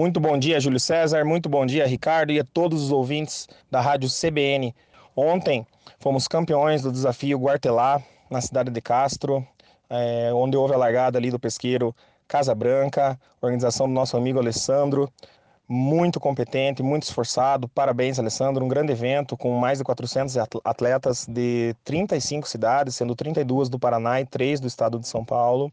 Muito bom dia, Júlio César. Muito bom dia, Ricardo, e a todos os ouvintes da Rádio CBN. Ontem fomos campeões do desafio Guartelá, na cidade de Castro, é, onde houve a largada ali do pesqueiro Casa Branca, organização do nosso amigo Alessandro. Muito competente, muito esforçado. Parabéns, Alessandro. Um grande evento com mais de 400 atletas de 35 cidades, sendo 32 do Paraná e 3 do estado de São Paulo.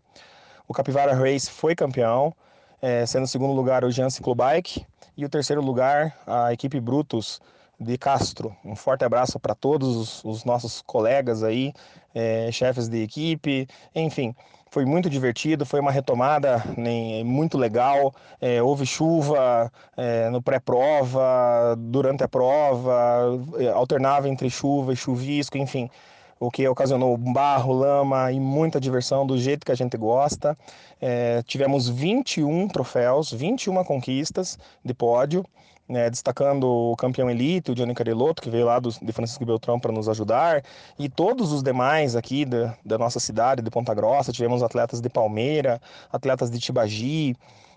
O Capivara Race foi campeão é, sendo o segundo lugar o Jean Ciclobike e o terceiro lugar a equipe Brutus de Castro. Um forte abraço para todos os, os, nossos colegas aí, é, chefes de equipe, enfim. Foi muito divertido, foi uma retomada né, muito legal. É, houve chuva é, no pré-prova, durante a prova, é, alternava entre chuva e chuvisco, enfim o que ocasionou barro, lama e muita diversão do jeito que a gente gosta. É, tivemos 21 troféus, 21 conquistas de pódio, né, destacando o campeão elite, o Johnny Carilotto, que veio lá do, de Francisco Beltrão para nos ajudar, e todos os demais aqui da, da nossa cidade, de Ponta Grossa. Tivemos atletas de Palmeira, atletas de Tibagi,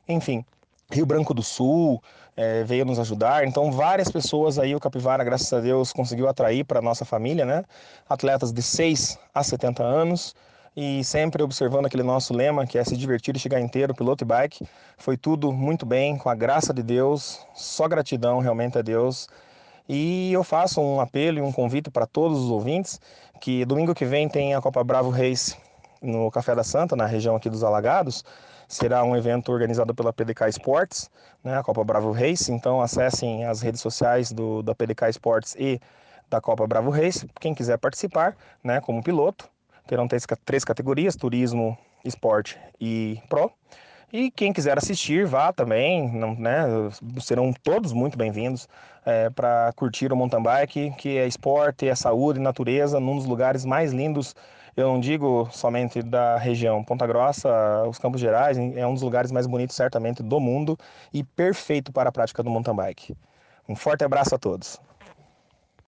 enfim, Rio Branco do Sul é, veio nos ajudar. Então, várias pessoas aí, o Capivara, graças a Deus, conseguiu atrair para nossa família, né? Atletas de 6 a 70 anos e sempre observando aquele nosso lema, que é se divertir e chegar inteiro, piloto e bike. Foi tudo muito bem, com a graça de Deus, só gratidão realmente a Deus. E eu faço um apelo e um convite para todos os ouvintes que domingo que vem tem a Copa Bravo Race no Café da Santa, na região aqui dos Alagados será um evento organizado pela PDK Sports, né, a Copa Bravo Race. Então acessem as redes sociais do, da PDK Sports e da Copa Bravo Race. Quem quiser participar, né, como piloto, terão três, três categorias: turismo, esporte e pro. E quem quiser assistir, vá também, não, né? Serão todos muito bem-vindos é, para curtir o mountain bike, que é esporte, é saúde, natureza, num dos lugares mais lindos eu não digo somente da região Ponta Grossa, os Campos Gerais, é um dos lugares mais bonitos certamente do mundo e perfeito para a prática do mountain bike. Um forte abraço a todos.